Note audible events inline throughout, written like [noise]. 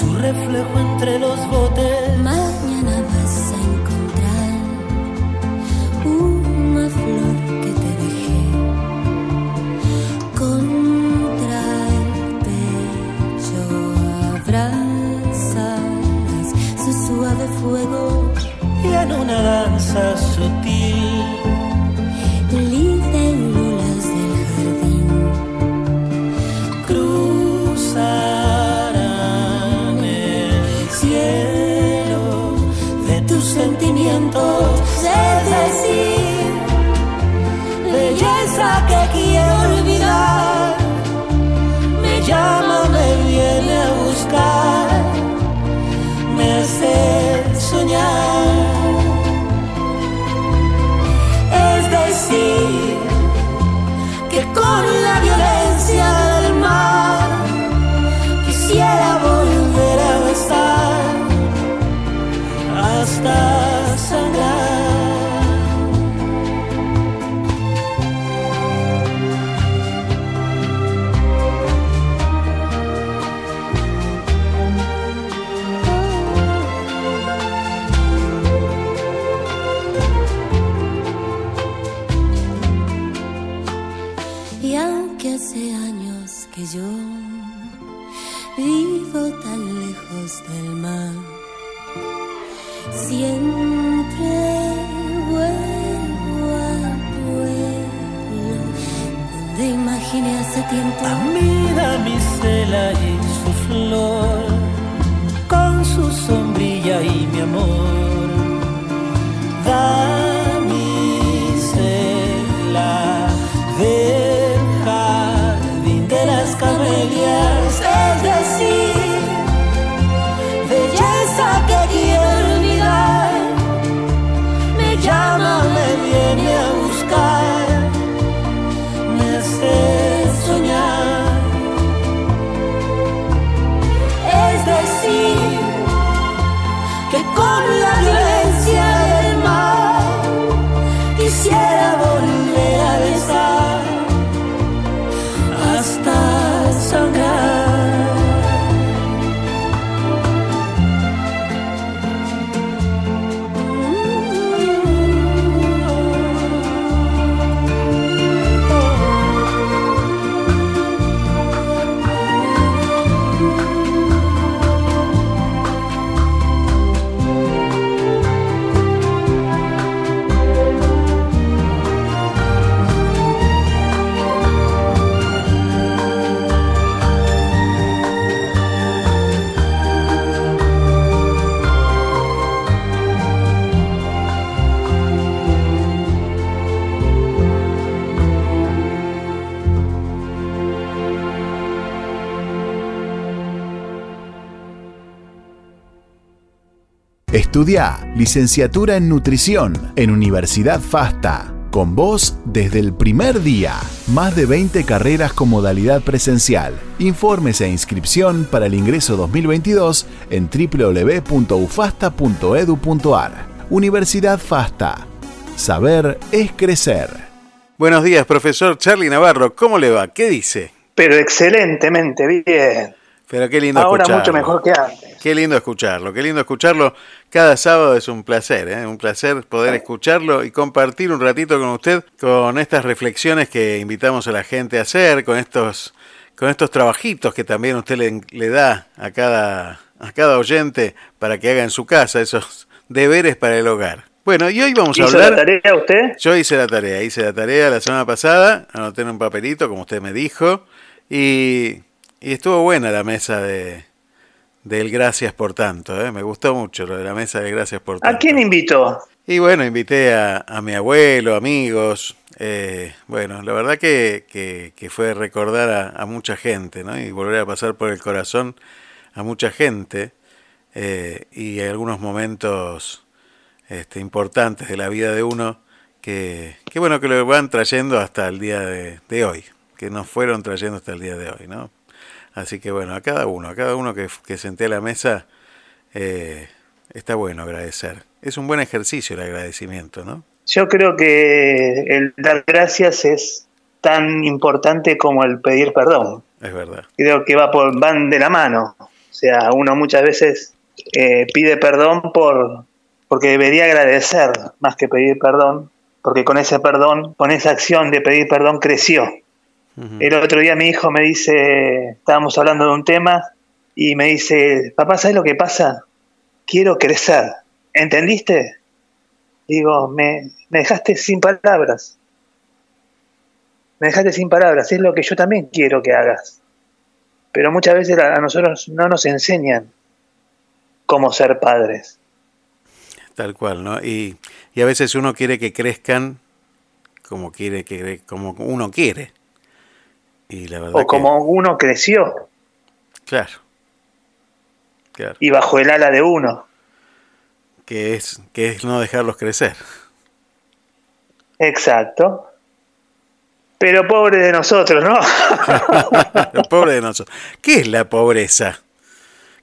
su reflejo entre los botes. Mañana vas a encontrar una flor que te dejé contra el pecho. Abrazas su suave fuego, y en una danza sutil imaginé hace tiempo. Mira mi cela y su flor, con su sombrilla y mi amor. Estudia licenciatura en nutrición en Universidad FASTA. Con vos desde el primer día. Más de 20 carreras con modalidad presencial. Informes e inscripción para el ingreso 2022 en www.ufasta.edu.ar. Universidad FASTA. Saber es crecer. Buenos días, profesor Charlie Navarro. ¿Cómo le va? ¿Qué dice? Pero excelentemente bien. Pero qué lindo Ahora escucharlo. mucho mejor que antes. Qué lindo escucharlo, qué lindo escucharlo. Cada sábado es un placer, ¿eh? un placer poder escucharlo y compartir un ratito con usted con estas reflexiones que invitamos a la gente a hacer, con estos, con estos trabajitos que también usted le, le da a cada, a cada oyente para que haga en su casa, esos deberes para el hogar. Bueno, y hoy vamos a ¿Hizo hablar... la tarea usted? Yo hice la tarea, hice la tarea la semana pasada, anoté en un papelito, como usted me dijo, y, y estuvo buena la mesa de del Gracias por tanto, ¿eh? me gustó mucho lo de la mesa de Gracias por tanto. ¿A quién invitó? Y bueno, invité a, a mi abuelo, amigos, eh, bueno, la verdad que, que, que fue recordar a, a, mucha gente, ¿no? Y volver a pasar por el corazón a mucha gente eh, y algunos momentos este, importantes de la vida de uno que, que, bueno, que lo van trayendo hasta el día de, de, hoy, que nos fueron trayendo hasta el día de hoy, ¿no? Así que bueno, a cada uno, a cada uno que, que senté a la mesa, eh, está bueno agradecer. Es un buen ejercicio el agradecimiento, ¿no? Yo creo que el dar gracias es tan importante como el pedir perdón. Es verdad. Creo que va por, van de la mano. O sea, uno muchas veces eh, pide perdón por porque debería agradecer más que pedir perdón, porque con ese perdón, con esa acción de pedir perdón creció. El otro día mi hijo me dice, estábamos hablando de un tema y me dice, papá, ¿sabes lo que pasa? Quiero crecer. ¿Entendiste? Digo, me, me dejaste sin palabras. Me dejaste sin palabras. Es lo que yo también quiero que hagas. Pero muchas veces a nosotros no nos enseñan cómo ser padres. Tal cual, ¿no? Y, y a veces uno quiere que crezcan como quiere que como uno quiere. Y la verdad O como uno creció claro. Claro, y bajo el ala de uno. que es que es no dejarlos crecer. Exacto. Pero pobre de nosotros, ¿no? [laughs] Pobre de nosotros. ¿Qué es la pobreza?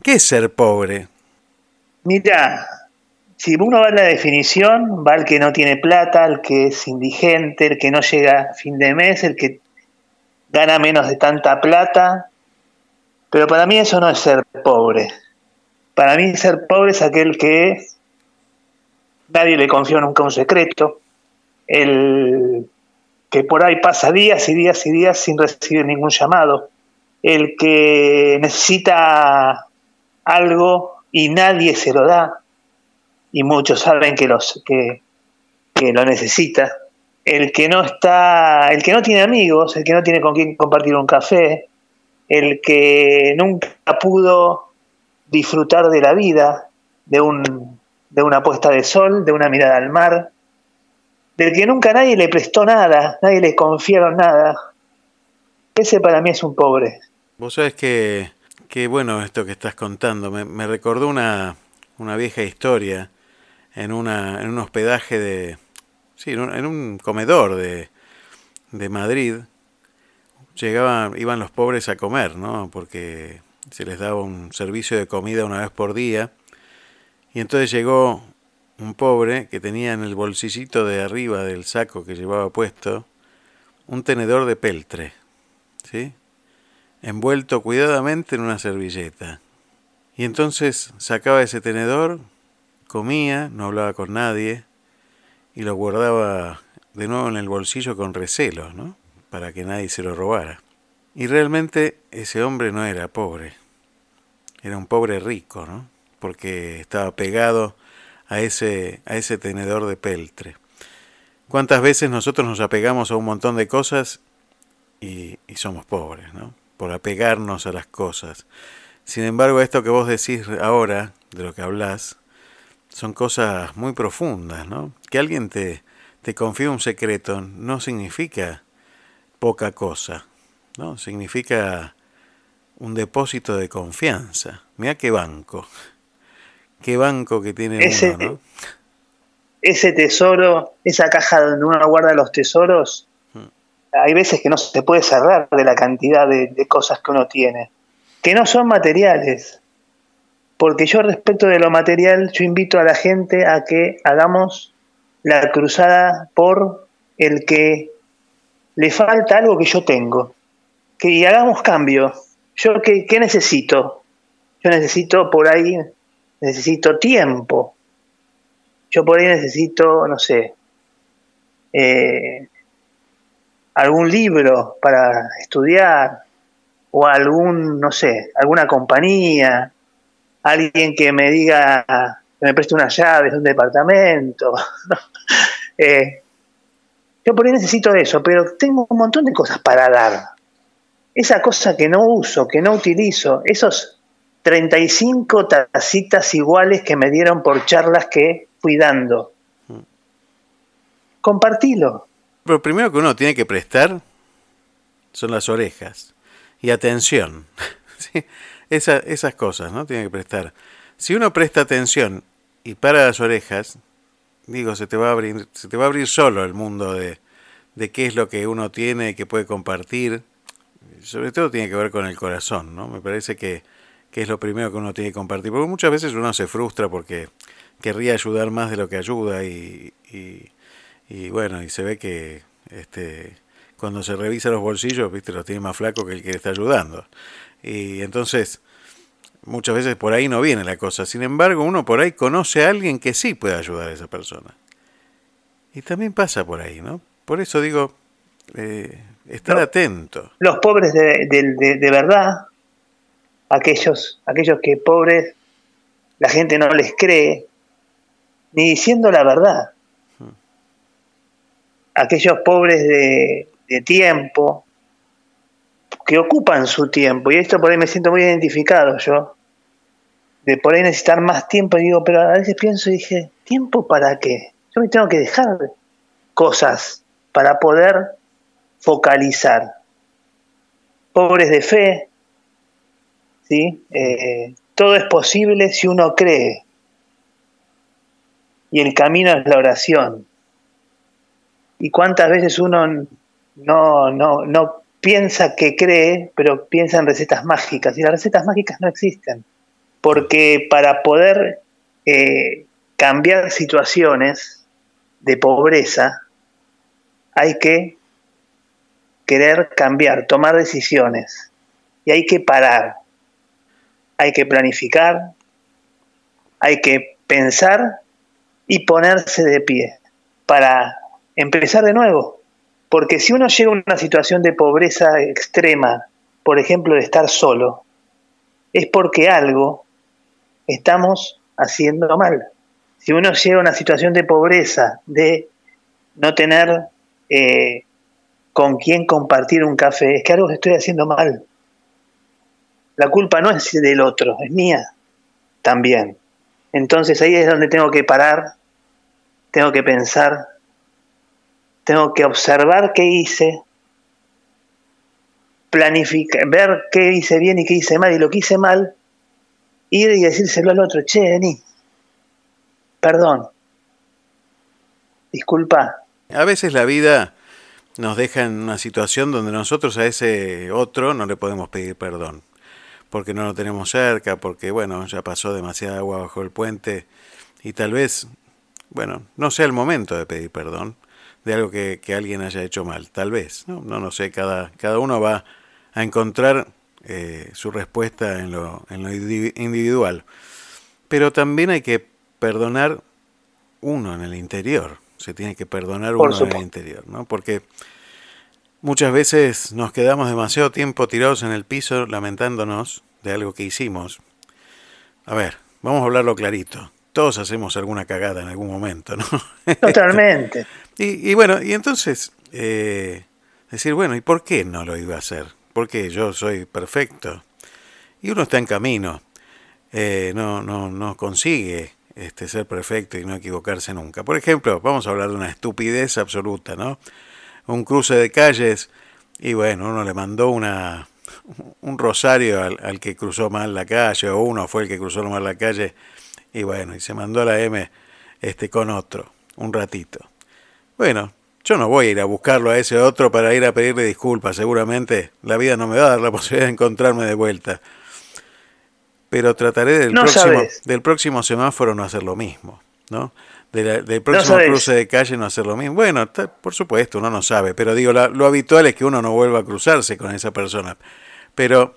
¿Qué es ser pobre? Mira, si uno va a la definición, va el que no tiene plata, el que es indigente, el que no llega a fin de mes, el que gana menos de tanta plata. Pero para mí eso no es ser pobre. Para mí ser pobre es aquel que nadie le confió nunca un secreto, el que por ahí pasa días y días y días sin recibir ningún llamado, el que necesita algo y nadie se lo da, y muchos saben que, los, que, que lo necesita, el que no está, el que no tiene amigos, el que no tiene con quién compartir un café, el que nunca pudo disfrutar de la vida, de, un, de una puesta de sol, de una mirada al mar, del que nunca nadie le prestó nada, nadie le confiaron nada. Ese para mí es un pobre. Vos sabés que, que bueno esto que estás contando. Me, me recordó una, una vieja historia en, una, en un hospedaje de... Sí, en un, comedor de, de Madrid. Llegaban, iban los pobres a comer, ¿no? Porque se les daba un servicio de comida una vez por día. Y entonces llegó un pobre que tenía en el bolsillito de arriba del saco que llevaba puesto un tenedor de peltre, ¿sí? envuelto cuidadamente en una servilleta. Y entonces sacaba ese tenedor, comía, no hablaba con nadie, y lo guardaba de nuevo en el bolsillo con recelo, ¿no? Para que nadie se lo robara. Y realmente ese hombre no era pobre, era un pobre rico, ¿no? Porque estaba pegado a ese, a ese tenedor de peltre. ¿Cuántas veces nosotros nos apegamos a un montón de cosas y, y somos pobres, ¿no? Por apegarnos a las cosas. Sin embargo, esto que vos decís ahora, de lo que hablas, son cosas muy profundas, ¿no? Que alguien te, te confíe un secreto no significa poca cosa, ¿no? Significa un depósito de confianza. Mira qué banco. Qué banco que tiene Ese- uno, ¿no? ese tesoro, esa caja donde uno guarda los tesoros, hay veces que no se puede cerrar de la cantidad de, de cosas que uno tiene, que no son materiales. Porque yo respecto de lo material, yo invito a la gente a que hagamos la cruzada por el que le falta algo que yo tengo. Que hagamos cambio. Yo qué, qué necesito? Yo necesito por ahí, necesito tiempo. Yo por ahí necesito, no sé, eh, algún libro para estudiar o algún, no sé, alguna compañía, alguien que me diga, que me preste unas llaves de un departamento. [laughs] Eh, yo por ahí necesito eso, pero tengo un montón de cosas para dar. Esa cosa que no uso, que no utilizo, esos 35 tacitas iguales que me dieron por charlas que fui dando. Compartilo. Pero primero que uno tiene que prestar son las orejas y atención. [laughs] ¿sí? Esa- esas cosas, ¿no? Tiene que prestar. Si uno presta atención y para las orejas, digo, se te va a abrir, se te va a abrir solo el mundo de, de qué es lo que uno tiene que puede compartir. Sobre todo tiene que ver con el corazón, ¿no? Me parece que, que es lo primero que uno tiene que compartir. Porque muchas veces uno se frustra porque querría ayudar más de lo que ayuda y, y, bueno, y se ve que este, cuando se revisa los bolsillos, viste, los tiene más flacos que el que le está ayudando. Y entonces, muchas veces por ahí no viene la cosa. Sin embargo, uno por ahí conoce a alguien que sí puede ayudar a esa persona. Y también pasa por ahí, ¿no? Por eso digo, eh, estar atento. Los pobres de, de, verdad, aquellos, aquellos que pobres la gente no les cree, ni diciendo la verdad. Hmm. Aquellos pobres de, de tiempo, que ocupan su tiempo, y esto por ahí me siento muy identificado yo, de por ahí necesitar más tiempo, y digo, pero a veces pienso y dije, ¿tiempo para qué? Yo me tengo que dejar cosas para poder focalizar. Pobres de fe, ¿sí? Eh, todo es posible si uno cree. Y el camino es la oración. ¿Y cuántas veces uno no, no, no piensa que cree, pero piensa en recetas mágicas? Y las recetas mágicas no existen. Porque para poder eh, cambiar situaciones de pobreza, hay que querer cambiar, tomar decisiones. Y hay que parar. Hay que planificar. Hay que pensar y ponerse de pie para empezar de nuevo. Porque si uno llega a una situación de pobreza extrema, por ejemplo, de estar solo, es porque algo estamos haciendo mal. Si uno llega a una situación de pobreza, de no tener eh, con quién compartir un café, es que algo estoy haciendo mal. La culpa no es del otro, es mía también. Entonces ahí es donde tengo que parar, tengo que pensar, tengo que observar qué hice, planificar, ver qué hice bien y qué hice mal, y lo que hice mal, ir y decírselo al otro, che, vení, perdón, disculpa, a veces la vida nos deja en una situación donde nosotros a ese otro no le podemos pedir perdón, porque no lo tenemos cerca, porque bueno, ya pasó demasiada agua bajo el puente y tal vez, bueno, no sea el momento de pedir perdón de algo que, alguien haya hecho mal, tal vez, no, no, no sé, cada, cada uno va a encontrar eh, su respuesta en lo, en lo individual, pero también hay que perdonar uno en el interior se tiene que perdonar uno en el interior, ¿no? Porque muchas veces nos quedamos demasiado tiempo tirados en el piso lamentándonos de algo que hicimos. A ver, vamos a hablarlo clarito. Todos hacemos alguna cagada en algún momento, ¿no? [laughs] Totalmente. Y, bueno, y entonces eh, decir, bueno, ¿y por qué no lo iba a hacer? Porque yo soy perfecto. Y uno está en camino. Eh, no, no, no consigue este, ser perfecto y no equivocarse nunca. Por ejemplo, vamos a hablar de una estupidez absoluta, ¿no? Un cruce de calles y bueno, uno le mandó una, un rosario al, que cruzó mal la calle o uno fue el que cruzó mal la calle y bueno, y se mandó a la M este, con otro, un ratito. Bueno, yo no voy a ir a buscarlo a ese otro para ir a pedirle disculpas, seguramente la vida no me va a dar la [laughs] posibilidad de encontrarme de vuelta pero trataré del, próximo, del próximo semáforo no hacer lo mismo, ¿no? del próximo cruce de calle no hacer lo mismo. Bueno, por supuesto, uno no sabe, pero digo, lo habitual es que uno no vuelva a cruzarse con esa persona, pero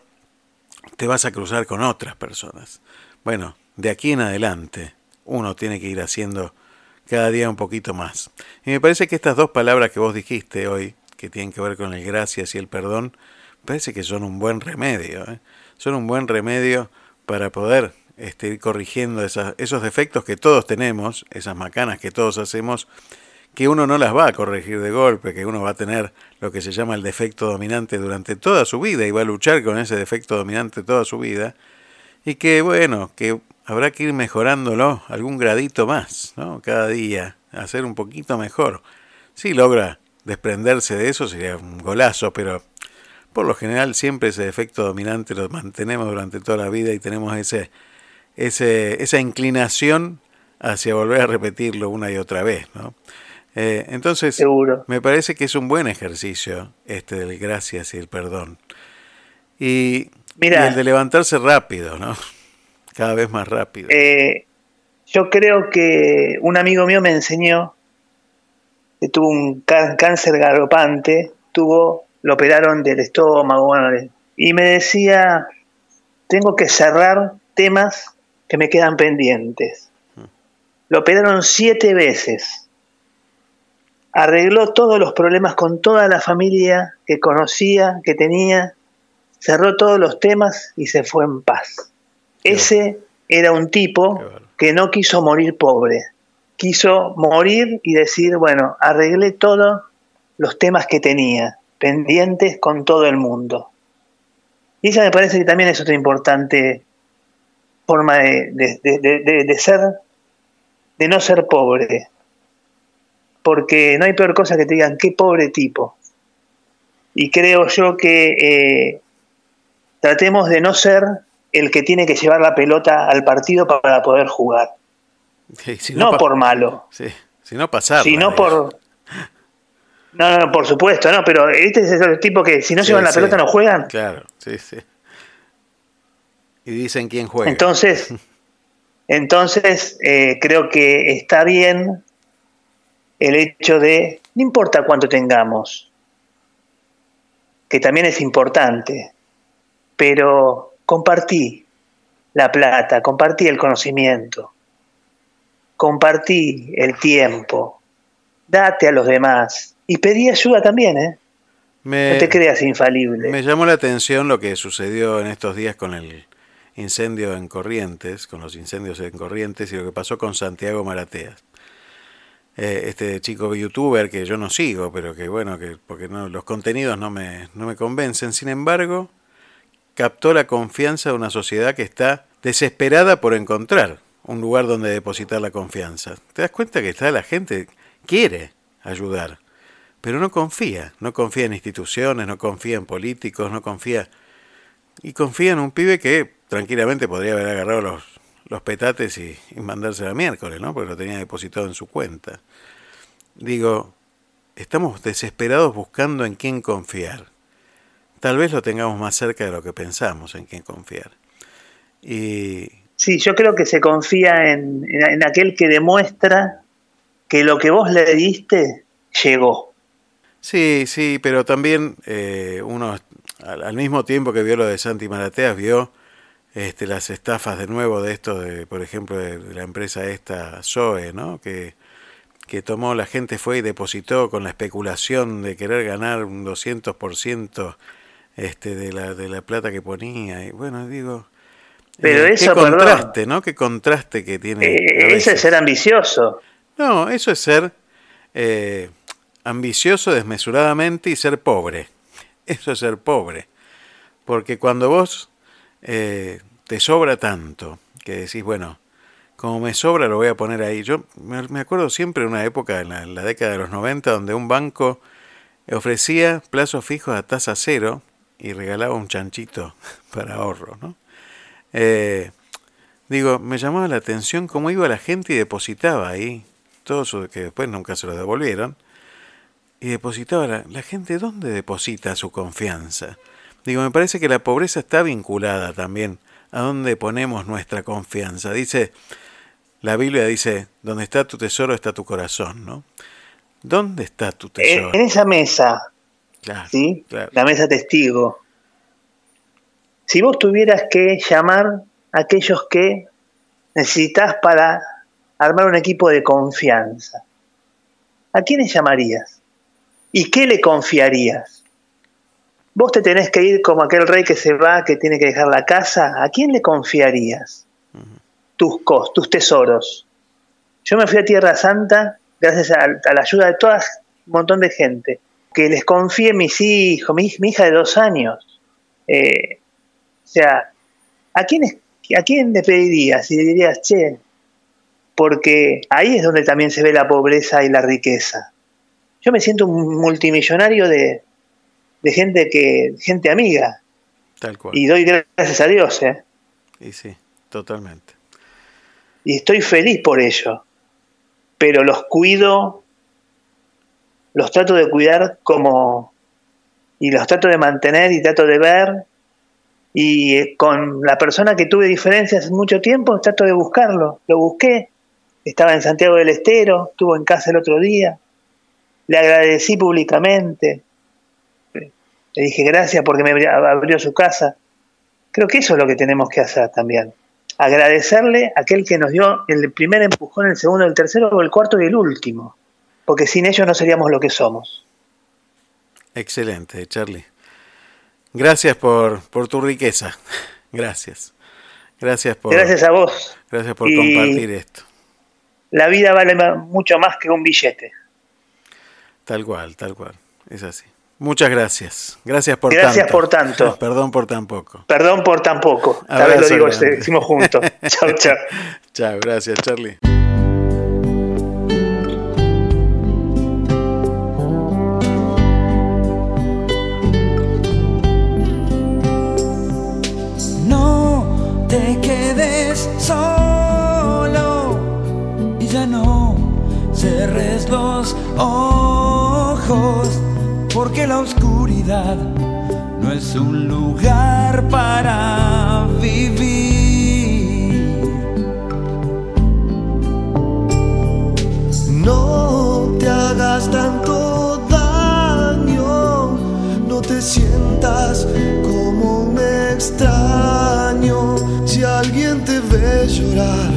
te vas a cruzar con otras personas. Bueno, de aquí en adelante uno tiene que ir haciendo cada día un poquito más. Y me parece que estas dos palabras que vos dijiste hoy, que tienen que ver con el gracias y el perdón, parece que son un buen remedio. ¿eh? Son un buen remedio para poder este, ir corrigiendo esos defectos que todos tenemos, esas macanas que todos hacemos, que uno no las va a corregir de golpe, que uno va a tener lo que se llama el defecto dominante durante toda su vida y va a luchar con ese defecto dominante toda su vida, y que bueno, que habrá que ir mejorándolo algún gradito más, ¿no? Cada día, hacer un poquito mejor. Si logra desprenderse de eso sería un golazo, pero por lo general siempre ese efecto dominante lo mantenemos durante toda la vida y tenemos ese, ese, esa inclinación hacia volver a repetirlo una y otra vez. ¿no? Eh, entonces, Seguro. me parece que es un buen ejercicio este del gracias y el perdón. Y Mira, y el de levantarse rápido, ¿no? Cada vez más rápido. Eh, yo creo que un amigo mío me enseñó que tuvo un cáncer galopante, tuvo, lo operaron del estómago, bueno, y me decía, tengo que cerrar temas que me quedan pendientes. Lo operaron siete veces. Arregló todos los problemas con toda la familia que conocía, que tenía, cerró todos los temas y se fue en paz. Ese era un tipo que no quiso morir pobre, quiso morir y decir, bueno, arreglé todos los temas que tenía pendientes con todo el mundo. Y esa me parece que también es otra importante forma de, ser, de no ser pobre. Porque no hay peor cosa que te digan, qué pobre tipo. Y creo yo que eh, tratemos de no ser el que tiene que llevar la pelota al partido para poder jugar. no, por malo. Sí, si no pasar. Sino por... No, no, por supuesto, no, pero este es el tipo que si no llevan la pelota no juegan. Claro, sí, sí. Y dicen quién juega. Entonces, [laughs] entonces eh, creo que está bien el hecho de, no importa cuánto tengamos, que también es importante, pero compartí la plata, compartí el conocimiento, compartí el tiempo, date a los demás y pedí ayuda también, ¿eh? no te creas infalible. Me llamó la atención lo que sucedió en estos días con el incendio en Corrientes, con los incendios en Corrientes y lo que pasó con Santiago Marateas. Eh, este chico youtuber que yo no sigo, pero que bueno, que porque no, los contenidos no me, no me convencen. Sin embargo, captó la confianza de una sociedad que está desesperada por encontrar un lugar donde depositar la confianza. ¿Te das cuenta que está la gente quiere ayudar, pero no confía, no confía en instituciones, no confía en políticos, no confía y confía en un pibe que tranquilamente podría haber agarrado los, los petates y, y mandárselo a miércoles, ¿no? Porque lo tenía depositado en su cuenta. Digo, estamos desesperados buscando en quién confiar tal vez lo tengamos más cerca de lo que pensamos en quién confiar. Y... Sí, yo creo que se confía en, aquel que demuestra que lo que vos le diste llegó. Sí, sí, pero también eh, uno al, mismo tiempo que vio lo de Santi Marateas, vio este, las estafas de nuevo de esto, de, por ejemplo, de, la empresa esta Zoe, ¿no? Que, que tomó, la gente fue y depositó con la especulación de querer ganar un 200% este, de, la, de la plata que ponía. Y bueno, digo, pero eh, eso, qué contraste, ¿no? Qué contraste que tiene. Eh, es ser ambicioso. No, eso es ser eh, ambicioso desmesuradamente y ser pobre. [laughs] Eso es ser pobre. Porque cuando vos te sobra tanto, que decís, bueno, como me sobra lo voy a poner ahí. Yo me acuerdo siempre de una época, en la, en la década de los 90, donde un banco ofrecía plazos fijos a tasa cero y regalaba un chanchito [laughs] para ahorro, ¿no? Eh, digo, me llamaba la atención cómo iba la gente y depositaba ahí, todo eso que después nunca se lo devolvieron, y depositaba la, la gente, ¿dónde deposita su confianza? Digo, me parece que la pobreza está vinculada también a dónde ponemos nuestra confianza. Dice, la Biblia dice, donde está tu tesoro está tu corazón, ¿no? ¿Dónde está tu tesoro? En esa mesa ¿sí? La mesa testigo. Si vos tuvieras que llamar a aquellos que necesitas para armar un equipo de confianza, ¿a quiénes llamarías? ¿Y qué le confiarías? Vos te tenés que ir como aquel rey que se va, que tiene que dejar la casa. ¿A quién le confiarías tus cos, tus tesoros? Yo me fui a Tierra Santa gracias a, a la ayuda de toda un montón de gente que les confíe mis hijos, mi, hija de dos años. Eh, o sea, ¿a quién, ¿a quién le pedirías? Y le dirías, che, porque ahí es donde también se ve la pobreza y la riqueza. Yo me siento un multimillonario de, de gente que gente amiga. Tal cual. Y doy gracias a Dios, ¿eh? Y sí, totalmente. Y estoy feliz por ello. Pero los cuido los trato de cuidar como, y los trato de mantener y trato de ver Y eh, con la persona que tuve diferencias mucho tiempo, trato de buscarlo. Lo busqué. Estaba en Santiago del Estero, estuvo en casa el otro día. Le agradecí públicamente. Le dije gracias porque me abrió su casa. Creo que eso es lo que tenemos que hacer también. Agradecerle a aquel que nos dio el primer empujón, el segundo, el tercero, el cuarto y el último. Porque sin ellos no seríamos lo que somos. Excelente, Charlie. Gracias por, por tu riqueza. [laughs] Gracias. Gracias por. Gracias a vos. Gracias por compartir esto. La vida vale mucho más que un billete. Tal cual, tal cual. Es así. Muchas gracias. Gracias por gracias tanto. por tanto. [laughs] Perdón por tan poco. Perdón por tan poco. Tal vez lo digo, decimos juntos. [laughs] chao, chao. Chao, gracias, Charlie. Porque la oscuridad no es un lugar para vivir. No te hagas tanto daño, no te sientas como un extraño si alguien te ve llorar,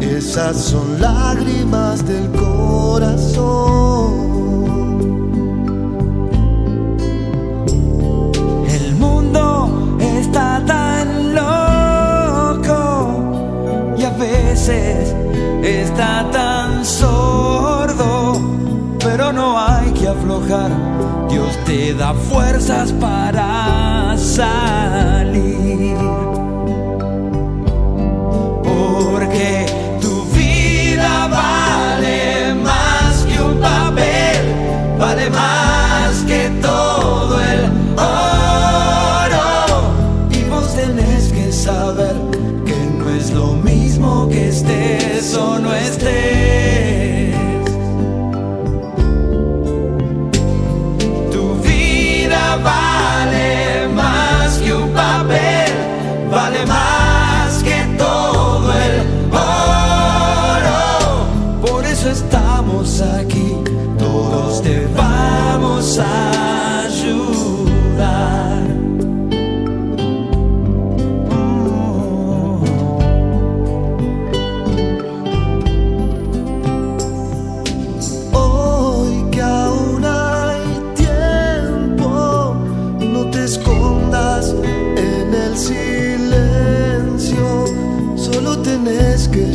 esas son lágrimas del corazón. Te da fuerzas para salir.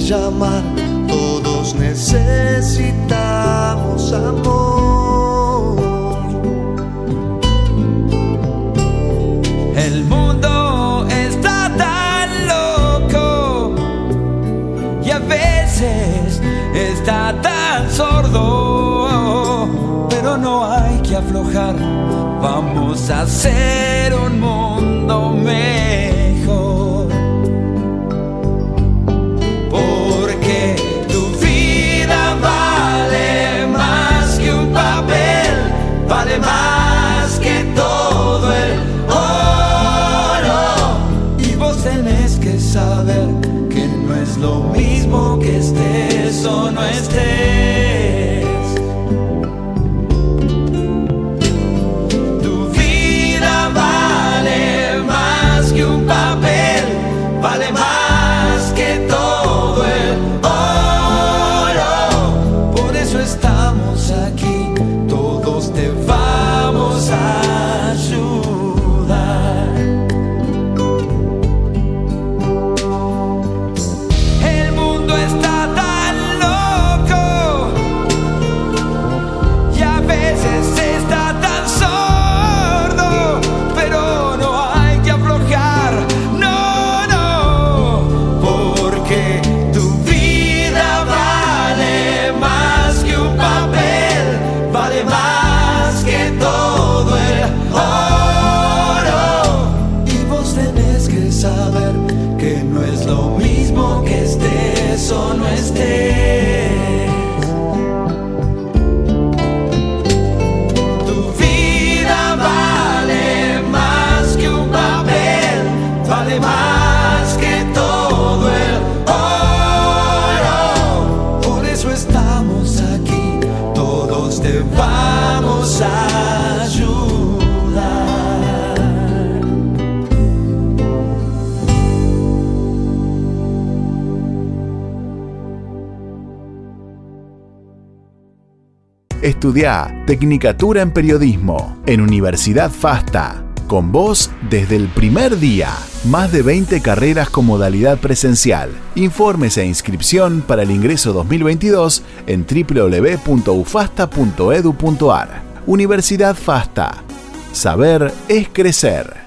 Llamar, todos necesitamos amor. El mundo está tan loco y a veces está tan sordo, pero no hay que aflojar. Vamos a hacer un mundo mejor. Estudia Tecnicatura en Periodismo en Universidad FASTA. Con vos desde el primer día. Más de 20 carreras con modalidad presencial. Informes e inscripción para el ingreso 2022 en www.ufasta.edu.ar. Universidad FASTA. Saber es crecer.